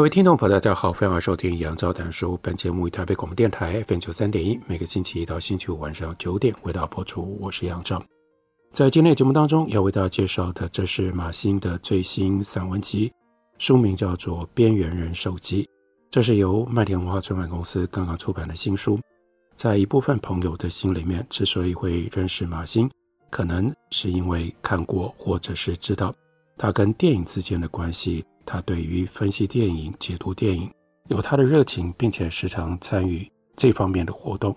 各位听众朋友，大家好，欢迎收听杨照谈书。本节目以台北广播电台 FM 九三点一，每个星期一到星期五晚上九点为大家播出。我是杨照。在今天的节目当中，要为大家介绍的，这是马欣的最新散文集，书名叫做《边缘人手记》。这是由麦田文化出版公司刚刚出版的新书。在一部分朋友的心里面，之所以会认识马欣，可能是因为看过或者是知道他跟电影之间的关系。他对于分析电影、解读电影有他的热情，并且时常参与这方面的活动。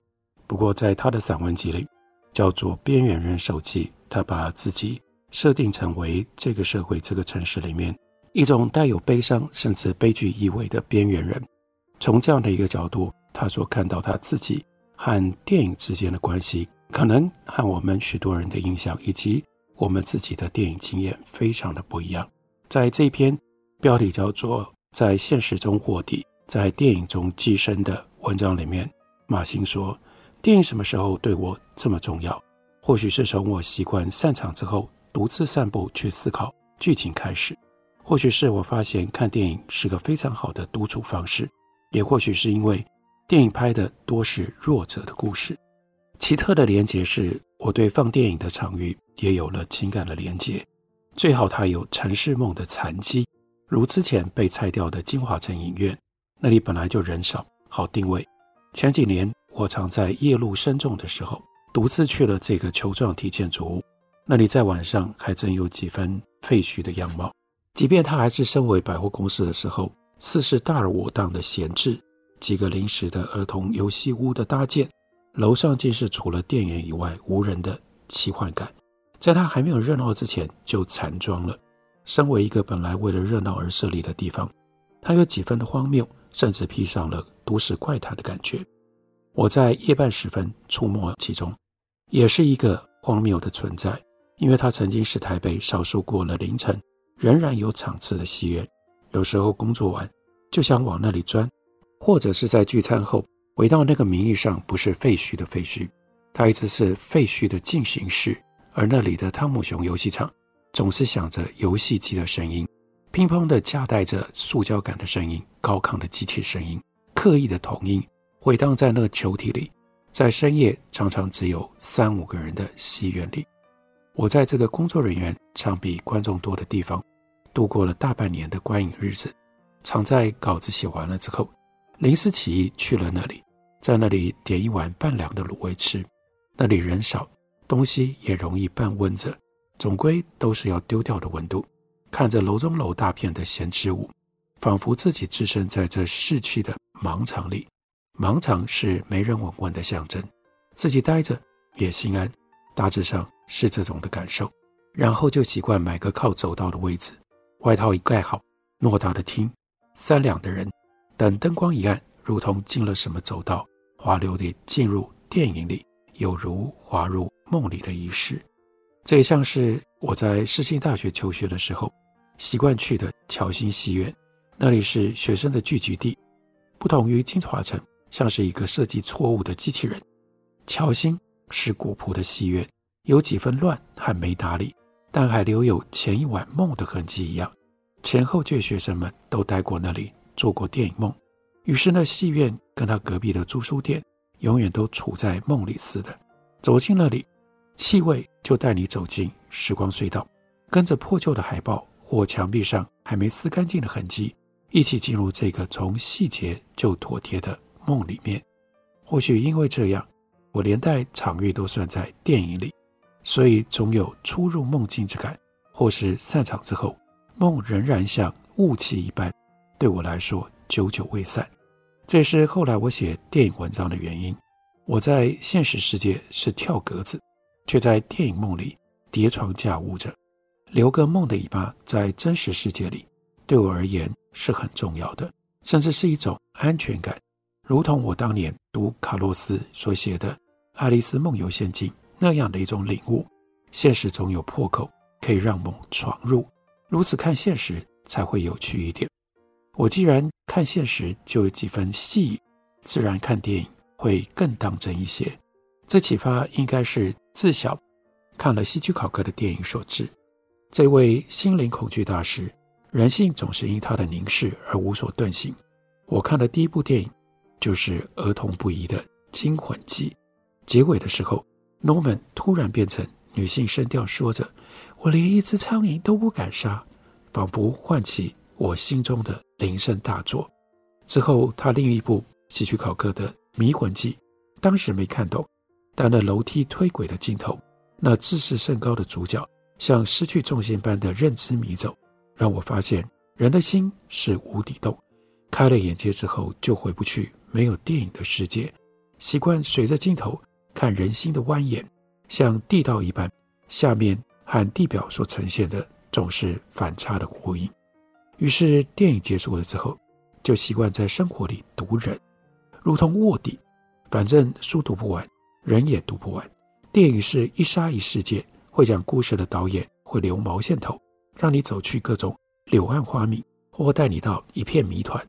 不过，在他的散文集里，叫做《边缘人手记》，他把自己设定成为这个社会、这个城市里面一种带有悲伤甚至悲剧意味的边缘人。从这样的一个角度，他所看到他自己和电影之间的关系，可能和我们许多人的印象以及我们自己的电影经验非常的不一样。在这篇。标题叫做《在现实中卧底，在电影中寄生》的文章里面，马兴说：“电影什么时候对我这么重要？或许是从我习惯散场之后独自散步去思考剧情开始；或许是我发现看电影是个非常好的独处方式；也或许是因为电影拍的多是弱者的故事。奇特的连结是，我对放电影的场域也有了情感的连结。最好它有城市梦的残迹。”如之前被拆掉的金华城影院，那里本来就人少，好定位。前几年我常在夜路深重的时候，独自去了这个球状体建筑物，那里在晚上还真有几分废墟的样貌。即便它还是身为百货公司的时候，似是大而我当的闲置，几个临时的儿童游戏屋的搭建，楼上竟是除了店员以外无人的奇幻感。在它还没有热闹之前就残装了。身为一个本来为了热闹而设立的地方，它有几分的荒谬，甚至披上了都市怪谈的感觉。我在夜半时分出没其中，也是一个荒谬的存在，因为它曾经是台北少数过了凌晨仍然有场次的戏院。有时候工作完就想往那里钻，或者是在聚餐后回到那个名义上不是废墟的废墟，它一直是废墟的进行式，而那里的汤姆熊游戏场。总是响着游戏机的声音，乒乓的夹带着塑胶感的声音，高亢的机器声音，刻意的童音回荡在那个球体里。在深夜常常只有三五个人的戏院里，我在这个工作人员常比观众多的地方度过了大半年的观影日子。常在稿子写完了之后，临时起意去了那里，在那里点一碗半凉的卤味吃。那里人少，东西也容易半温着。总归都是要丢掉的温度，看着楼中楼大片的闲置物，仿佛自己置身在这逝去的盲场里。盲场是没人闻问的象征，自己待着也心安，大致上是这种的感受。然后就习惯买个靠走道的位置，外套一盖好，偌大的厅，三两的人，等灯光一暗，如同进了什么走道，滑溜地进入电影里，有如滑入梦里的仪式。这也像是我在世新大学求学的时候习惯去的侨新戏院，那里是学生的聚集地。不同于金华城，像是一个设计错误的机器人。侨新是古朴的戏院，有几分乱和没打理，但还留有前一晚梦的痕迹一样。前后届学生们都待过那里，做过电影梦。于是那戏院跟他隔壁的租书店，永远都处在梦里似的。走进那里。气味就带你走进时光隧道，跟着破旧的海报或墙壁上还没撕干净的痕迹，一起进入这个从细节就妥帖的梦里面。或许因为这样，我连带场域都算在电影里，所以总有初入梦境之感。或是散场之后，梦仍然像雾气一般，对我来说久久未散。这也是后来我写电影文章的原因。我在现实世界是跳格子。却在电影梦里叠床架屋着，留个梦的尾巴在真实世界里，对我而言是很重要的，甚至是一种安全感，如同我当年读卡洛斯所写的《爱丽丝梦游仙境》那样的一种领悟。现实总有破口，可以让梦闯入，如此看现实才会有趣一点。我既然看现实就有几分戏，自然看电影会更当真一些。这启发应该是自小看了希区考克的电影所致。这位心灵恐惧大师，人性总是因他的凝视而无所遁形。我看的第一部电影就是儿童不宜的《惊魂记》，结尾的时候，Norman 突然变成女性声调，说着：“我连一只苍蝇都不敢杀”，仿佛唤起我心中的灵圣大作。之后，他另一部希区考克的《迷魂记》，当时没看懂，但那楼梯推轨的镜头，那自视甚高的主角像失去重心般的认知迷走，让我发现人的心是无底洞，开了眼界之后就回不去没有电影的世界，习惯随着镜头看人心的蜿蜒。像地道一般，下面和地表所呈现的总是反差的呼应。于是电影结束了之后，就习惯在生活里读人，如同卧底，反正书读不完，人也读不完。电影是一沙一世界，会讲故事的导演会留毛线头，让你走去各种柳暗花明，或带你到一片谜团，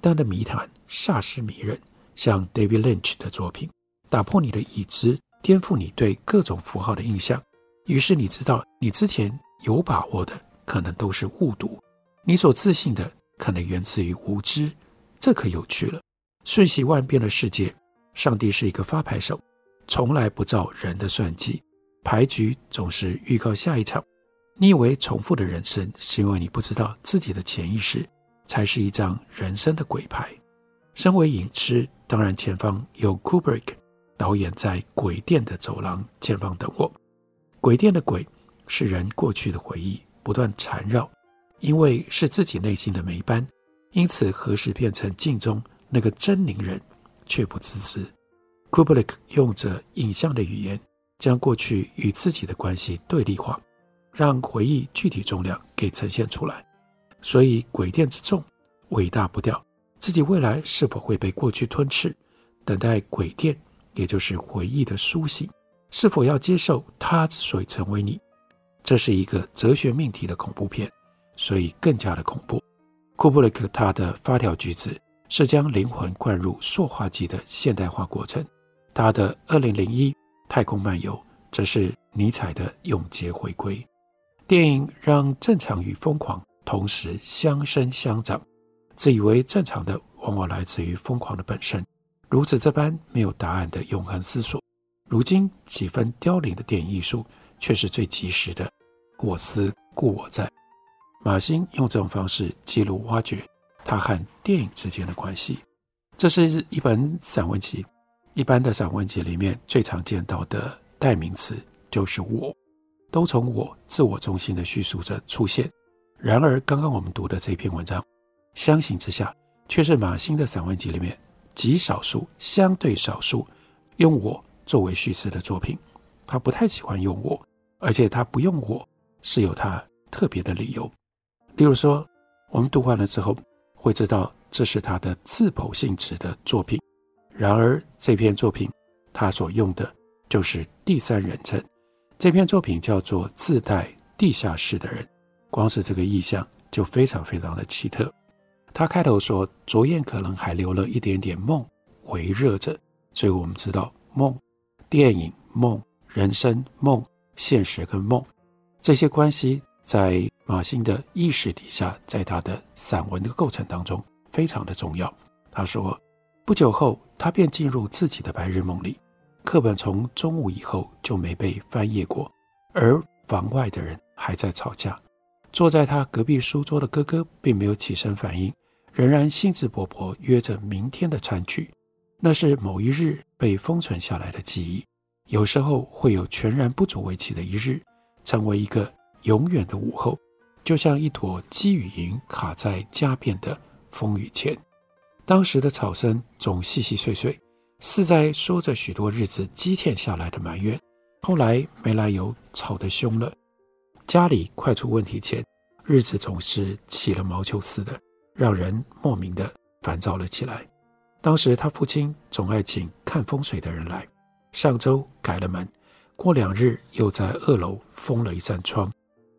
但的谜团煞是迷人，像 David Lynch 的作品，打破你的已知。颠覆你对各种符号的印象，于是你知道你之前有把握的可能都是误读，你所自信的可能源自于无知，这可有趣了。瞬息万变的世界，上帝是一个发牌手，从来不照人的算计，牌局总是预告下一场。你以为重复的人生是因为你不知道自己的潜意识才是一张人生的鬼牌。身为影痴，当然前方有 Kubrick。导演在鬼店的走廊前方等我。鬼店的鬼是人过去的回忆不断缠绕，因为是自己内心的霉斑，因此何时变成镜中那个狰狞人却不自知。库布里克用着影像的语言，将过去与自己的关系对立化，让回忆具体重量给呈现出来。所以鬼店之重，尾大不掉，自己未来是否会被过去吞噬，等待鬼店。也就是回忆的苏醒，是否要接受它之所以成为你？这是一个哲学命题的恐怖片，所以更加的恐怖。库布里克他的发条句子是将灵魂灌入塑化剂的现代化过程，他的《二零零一太空漫游》则是尼采的永劫回归。电影让正常与疯狂同时相生相长，自以为正常的往往来自于疯狂的本身。如此这般没有答案的永恒思索，如今几分凋零的电影艺术，却是最及时的。我思故我在。马欣用这种方式记录挖掘他和电影之间的关系。这是一本散文集，一般的散文集里面最常见到的代名词就是我，都从我自我中心的叙述者出现。然而，刚刚我们读的这篇文章，相形之下，却是马欣的散文集里面。极少数、相对少数用我作为叙事的作品，他不太喜欢用我，而且他不用我是有他特别的理由。例如说，我们读完了之后会知道这是他的自剖性质的作品。然而这篇作品他所用的就是第三人称，这篇作品叫做《自带地下室的人》，光是这个意象就非常非常的奇特。他开头说：“昨夜可能还留了一点点梦围绕着，所以我们知道梦、电影、梦、人生、梦、现实跟梦这些关系，在马欣的意识底下，在他的散文的构成当中非常的重要。”他说：“不久后，他便进入自己的白日梦里，课本从中午以后就没被翻页过，而房外的人还在吵架。坐在他隔壁书桌的哥哥并没有起身反应。”仍然兴致勃勃约着明天的餐局，那是某一日被封存下来的记忆。有时候会有全然不足为奇的一日，成为一个永远的午后，就像一坨积雨云卡在家变的风雨前。当时的吵声总细细碎碎，似在说着许多日子积欠下来的埋怨。后来没来由吵得凶了，家里快出问题前，日子总是起了毛球似的，让人莫名的烦躁了起来。当时他父亲总爱请看风水的人来，上周改了门，过两日又在二楼封了一扇窗，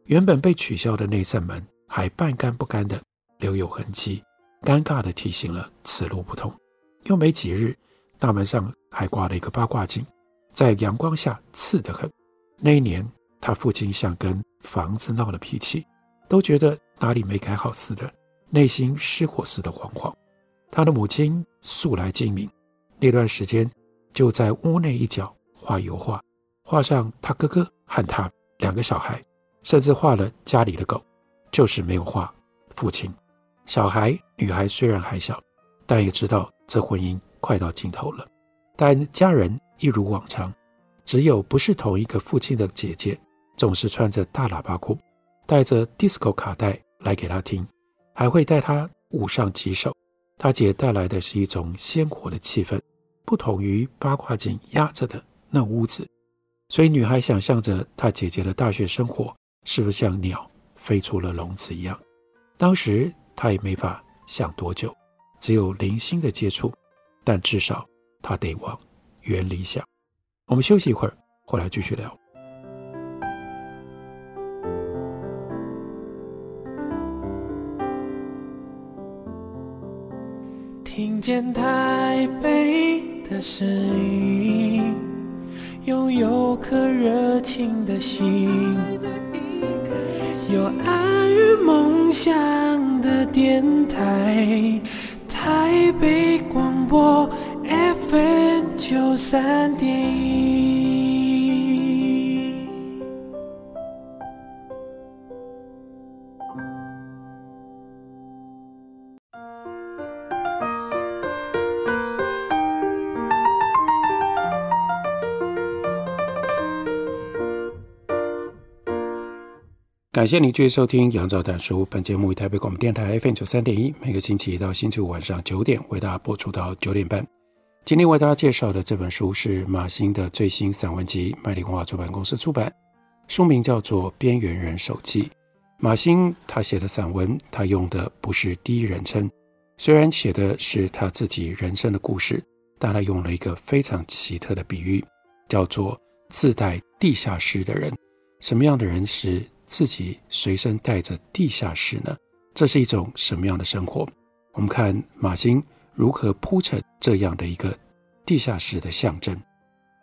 原本被取消的那扇门还半干不干的留有痕迹，尴尬的提醒了此路不通。又没几日，大门上还挂了一个八卦镜，在阳光下刺得很。那一年，他父亲像跟房子闹了脾气，都觉得哪里没改好似的，内心失火似的惶惶。他的母亲素来精明，那段时间就在屋内一角画油画，画上他哥哥和他两个小孩，甚至画了家里的狗，就是没有画父亲。小孩女孩虽然还小，但也知道这婚姻快到尽头了。但家人一如往常，只有不是同一个父亲的姐姐，总是穿着大喇叭裤，带着 disco 卡带来给他听，还会带他舞上几首。他姐带来的是一种鲜活的气氛，不同于八卦镜压着的那屋子。所以女孩想象着她姐姐的大学生活是不是像鸟飞出了笼子一样。当时他也没法想多久，只有零星的接触，但至少他得往远里想。我们休息一会儿，回来继续聊。听见台北的声音，拥有颗热情的心，有爱与梦想的电台，台北广播 FM 九三点一。感谢您继续收听《杨照谈书》。本节目以台北广播电台 FM 九三点一，每个星期一到星期五晚上九点为大家播出到九点半。今天为大家介绍的这本书是马欣的最新散文集，麦力文化出版公司出版，书名叫做《边缘人手记》。马欣他写的散文，他用的不是第一人称，虽然写的是他自己人生的故事，但他用了一个非常奇特的比喻，叫做自带地下室的人。什么样的人是？自己随身带着地下室呢？这是一种什么样的生活？我们看马欣如何铺成这样的一个地下室的象征。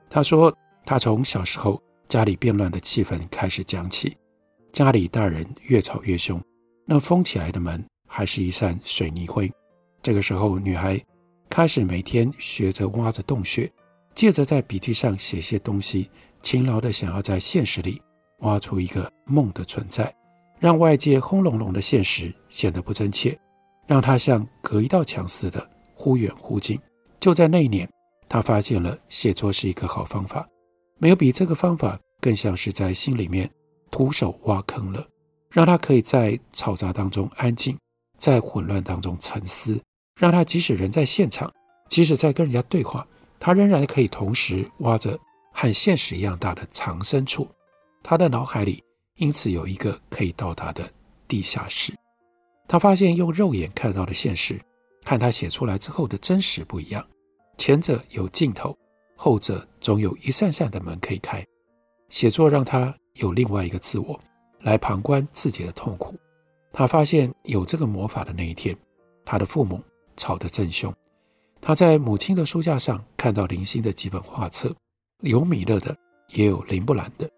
他说，他从小时候家里变乱的气氛开始讲起，家里大人越吵越凶，那封起来的门还是一扇水泥灰。这个时候，女孩开始每天学着挖着洞穴，借着在笔记上写些东西，勤劳的想要在现实里。挖出一个梦的存在，让外界轰隆隆的现实显得不真切，让他像隔一道墙似的忽远忽近。就在那一年，他发现了写作是一个好方法，没有比这个方法更像是在心里面徒手挖坑了，让他可以在嘈杂当中安静，在混乱当中沉思，让他即使人在现场，即使在跟人家对话，他仍然可以同时挖着和现实一样大的藏身处。他的脑海里因此有一个可以到达的地下室。他发现用肉眼看到的现实，看他写出来之后的真实不一样。前者有尽头，后者总有一扇扇的门可以开。写作让他有另外一个自我来旁观自己的痛苦。他发现有这个魔法的那一天，他的父母吵得正凶。他在母亲的书架上看到零星的几本画册，有米勒的，也有林布兰的。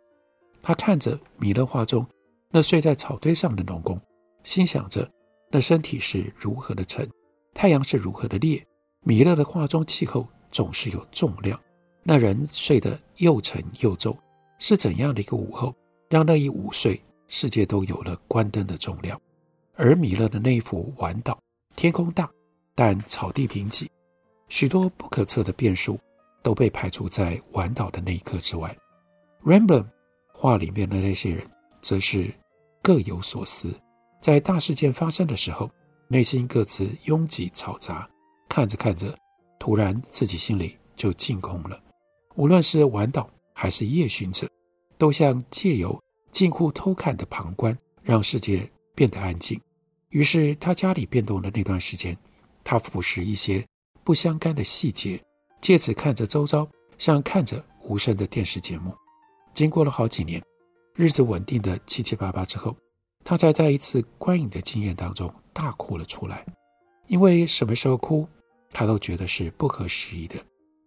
他看着米勒画中那睡在草堆上的农工，心想着那身体是如何的沉，太阳是如何的烈。米勒的画中气候总是有重量，那人睡得又沉又重，是怎样的一个午后，让那一午睡世界都有了关灯的重量？而米勒的那一幅晚岛，天空大，但草地贫瘠，许多不可测的变数都被排除在晚岛的那一刻之外。Rembrandt 画里面的那些人，则是各有所思，在大事件发生的时候，内心各自拥挤嘈杂，看着看着，突然自己心里就净空了。无论是晚岛还是夜巡者，都像借由近乎偷看的旁观，让世界变得安静。于是他家里变动的那段时间，他俯视一些不相干的细节，借此看着周遭，像看着无声的电视节目。经过了好几年，日子稳定的七七八八之后，他才在一次观影的经验当中大哭了出来。因为什么时候哭，他都觉得是不合时宜的。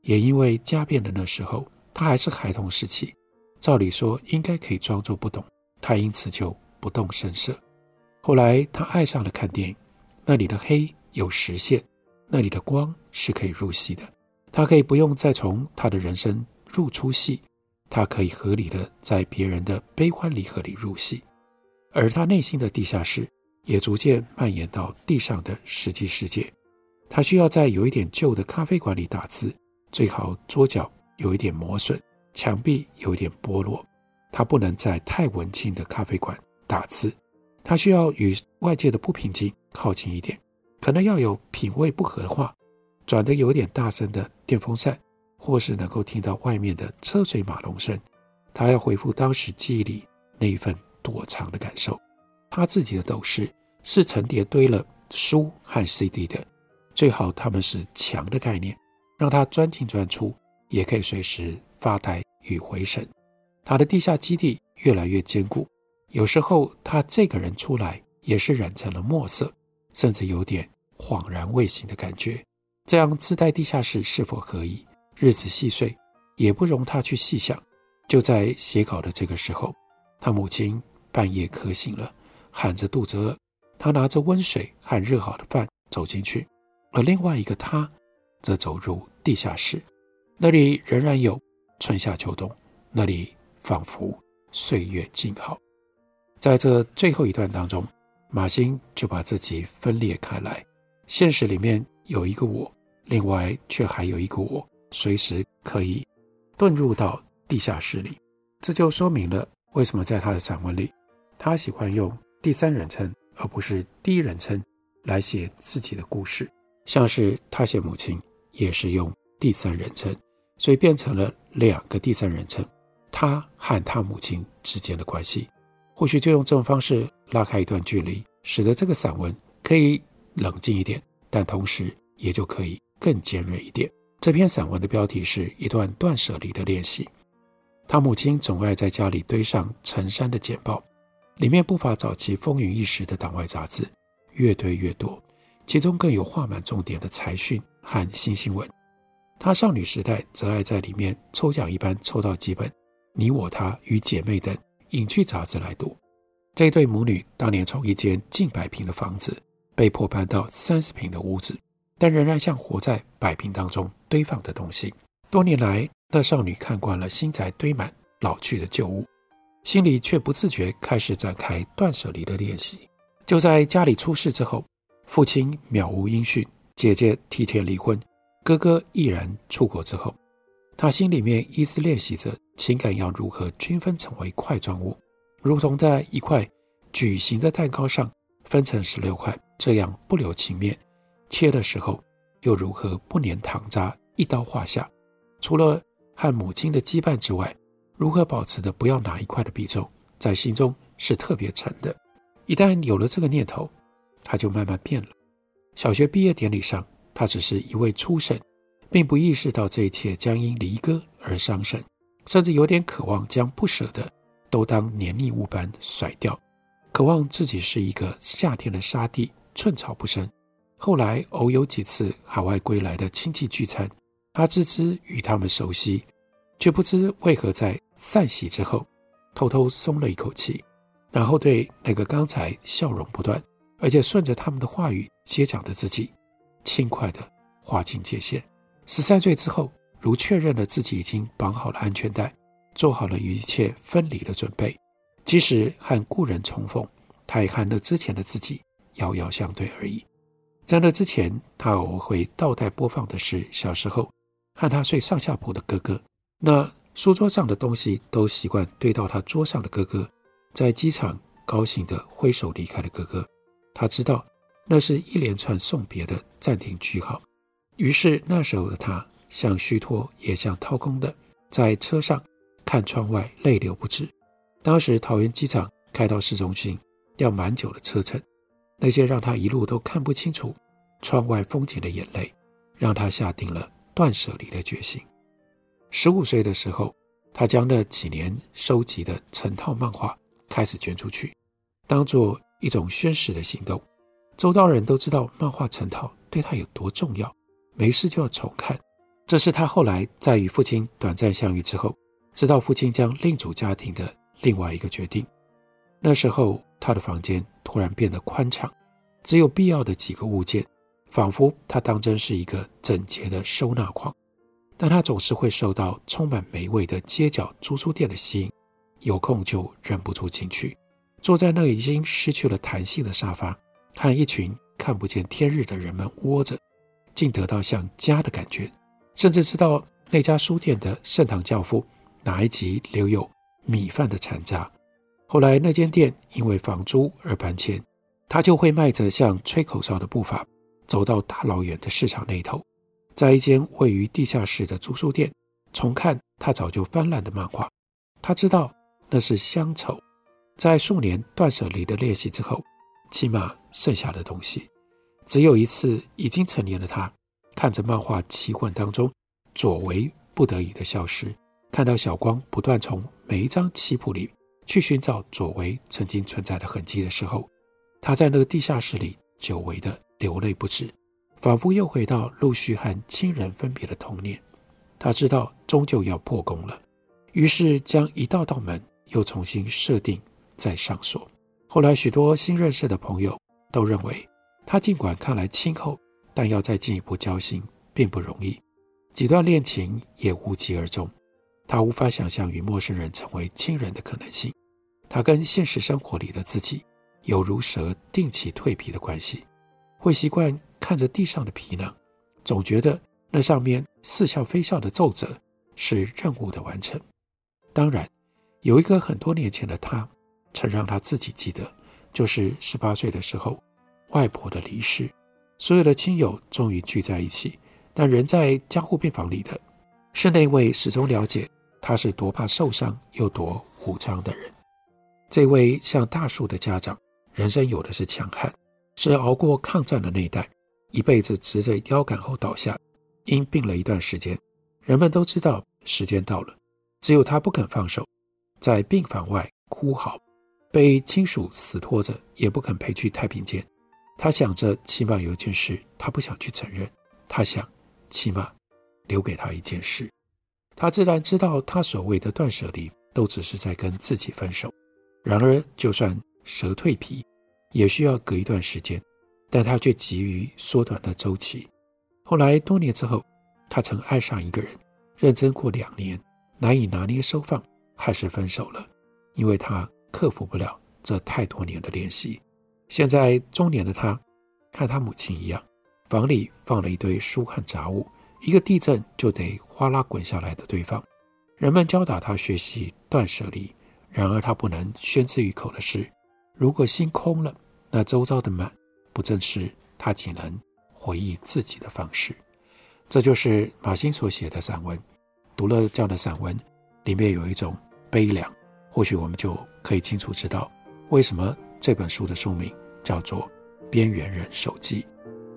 也因为家变的那时候，他还是孩童时期，照理说应该可以装作不懂，他因此就不动声色。后来他爱上了看电影，那里的黑有实线，那里的光是可以入戏的。他可以不用再从他的人生入出戏，他可以合理的在别人的悲欢离合里入戏，而他内心的地下室也逐渐蔓延到地上的实际世界。他需要在有一点旧的咖啡馆里打字，最好桌角有一点磨损，墙壁有一点剥落。他不能在太文静的咖啡馆打字。他需要与外界的不平静靠近一点，可能要有品味不合的话，转得有点大声的电风扇，或是能够听到外面的车水马龙声。他要恢复当时记忆里那一份躲藏的感受。他自己的斗室是层叠堆了书和 CD 的，最好他们是墙的概念，让他钻进钻出，也可以随时发呆与回神。他的地下基地越来越坚固。有时候他这个人出来也是染成了墨色，甚至有点恍然未醒的感觉。这样自带地下室是否可以？日子细碎，也不容他去细想。就在写稿的这个时候，他母亲半夜渴醒了，喊着肚子饿。他拿着温水和热好的饭走进去，而另外一个他则走入地下室，那里仍然有春夏秋冬，那里仿佛岁月静好。在这最后一段当中，马欣就把自己分裂开来。现实里面有一个我，另外却还有一个我，随时可以遁入到地下室里。这就说明了为什么在他的散文里，他喜欢用第三人称而不是第一人称来写自己的故事。像是他写母亲，也是用第三人称，所以变成了两个第三人称，他和他母亲之间的关系。或许就用这种方式拉开一段距离，使得这个散文可以冷静一点，但同时也就可以更尖锐一点。这篇散文的标题是一段断舍离的练习。他母亲总爱在家里堆上成山的简报，里面不乏早期风云一时的党外杂志，越堆越多，其中更有画满重点的财讯和新新闻。他少女时代则爱在里面抽奖一般抽到几本《你我他与姐妹》等。影剧杂志来读，这对母女当年从一间近百平的房子被迫搬到三十平的屋子，但仍然像活在百坪当中堆放的东西。多年来，那少女看惯了新宅堆满老去的旧物，心里却不自觉开始展开断舍离的练习。就在家里出事之后，父亲渺无音讯，姐姐提前离婚，哥哥毅然出国之后，她心里面一直练习着。情感要如何均分成为块状物，如同在一块矩形的蛋糕上分成十六块，这样不留情面。切的时候又如何不粘糖渣，一刀划下？除了和母亲的羁绊之外，如何保持的不要哪一块的比重在心中是特别沉的？一旦有了这个念头，他就慢慢变了。小学毕业典礼上，他只是一位初审，并不意识到这一切将因离歌而伤神。甚至有点渴望将不舍的都当黏腻物般甩掉，渴望自己是一个夏天的沙地，寸草不生。后来偶有几次海外归来的亲戚聚餐，他自知与他们熟悉，却不知为何在散席之后偷偷松了一口气，然后对那个刚才笑容不断，而且顺着他们的话语接讲的自己，轻快地划清界限。十三岁之后。如确认了自己已经绑好了安全带，做好了与一切分离的准备，即使和故人重逢，他也和那之前的自己遥遥相对而已。在那之前，他偶尔会倒带播放的是小时候和他睡上下铺的哥哥，那书桌上的东西都习惯堆到他桌上的哥哥，在机场高兴地挥手离开的哥哥，他知道那是一连串送别的暂停句号。于是那时候的他。像虚脱，也像掏空的，在车上看窗外，泪流不止。当时桃园机场开到市中心要蛮久的车程，那些让他一路都看不清楚窗外风景的眼泪，让他下定了断舍离的决心。十五岁的时候，他将那几年收集的成套漫画开始捐出去，当做一种宣誓的行动。周遭人都知道漫画成套对他有多重要，没事就要重看。这是他后来在与父亲短暂相遇之后，知道父亲将另组家庭的另外一个决定。那时候，他的房间突然变得宽敞，只有必要的几个物件，仿佛他当真是一个整洁的收纳框。但他总是会受到充满美味的街角租书店的吸引，有空就忍不住进去，坐在那已经失去了弹性的沙发。看一群看不见天日的人们窝着，竟得到像家的感觉，甚至知道那家书店的圣堂教父哪一集留有米饭的残渣。后来那间店因为房租而搬迁，他就会迈着像吹口哨的步伐，走到大老远的市场那头，在一间位于地下室的租书店重看他早就翻烂的漫画。他知道那是乡愁，在数年断舍离的练习之后。起码剩下的东西，只有一次。已经成年的他，看着漫画奇幻当中左为不得已的消失，看到小光不断从每一张棋谱里去寻找佐为曾经存在的痕迹的时候，他在那个地下室里久违的流泪不止，仿佛又回到陆续和亲人分别的童年。他知道终究要破功了，于是将一道道门又重新设定再上锁。后来，许多新认识的朋友都认为，他尽管看来亲厚，但要再进一步交心并不容易。几段恋情也无疾而终，他无法想象与陌生人成为亲人的可能性。他跟现实生活里的自己有如蛇定期蜕皮的关系，会习惯看着地上的皮囊，总觉得那上面似笑非笑的皱褶是任务的完成。当然，有一个很多年前的他。曾让他自己记得，就是十八岁的时候，外婆的离世，所有的亲友终于聚在一起，但人在加护病房里的，是那位始终了解他是多怕受伤又多武装的人。这位像大树的家长，人生有的是强悍，是熬过抗战的那一代，一辈子直着腰杆后倒下，因病了一段时间，人们都知道时间到了，只有他不肯放手，在病房外哭嚎。被亲属死拖着，也不肯陪去太平间。他想着，起码有一件事他不想去承认。他想，起码留给他一件事。他自然知道，他所谓的断舍离，都只是在跟自己分手。然而，就算蛇蜕皮，也需要隔一段时间。但他却急于缩短了周期。后来多年之后，他曾爱上一个人，认真过两年，难以拿捏收放，还是分手了，因为他。克服不了这太多年的练习。现在中年的他，看他母亲一样，房里放了一堆书和杂物，一个地震就得哗啦滚下来的堆放。人们教导他学习断舍离，然而他不能宣之于口的是：如果心空了，那周遭的满，不正是他仅能回忆自己的方式？这就是马欣所写的散文。读了这样的散文，里面有一种悲凉。或许我们就可以清楚知道，为什么这本书的书名叫做《边缘人手记》。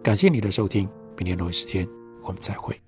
感谢你的收听，明天同一时间我们再会。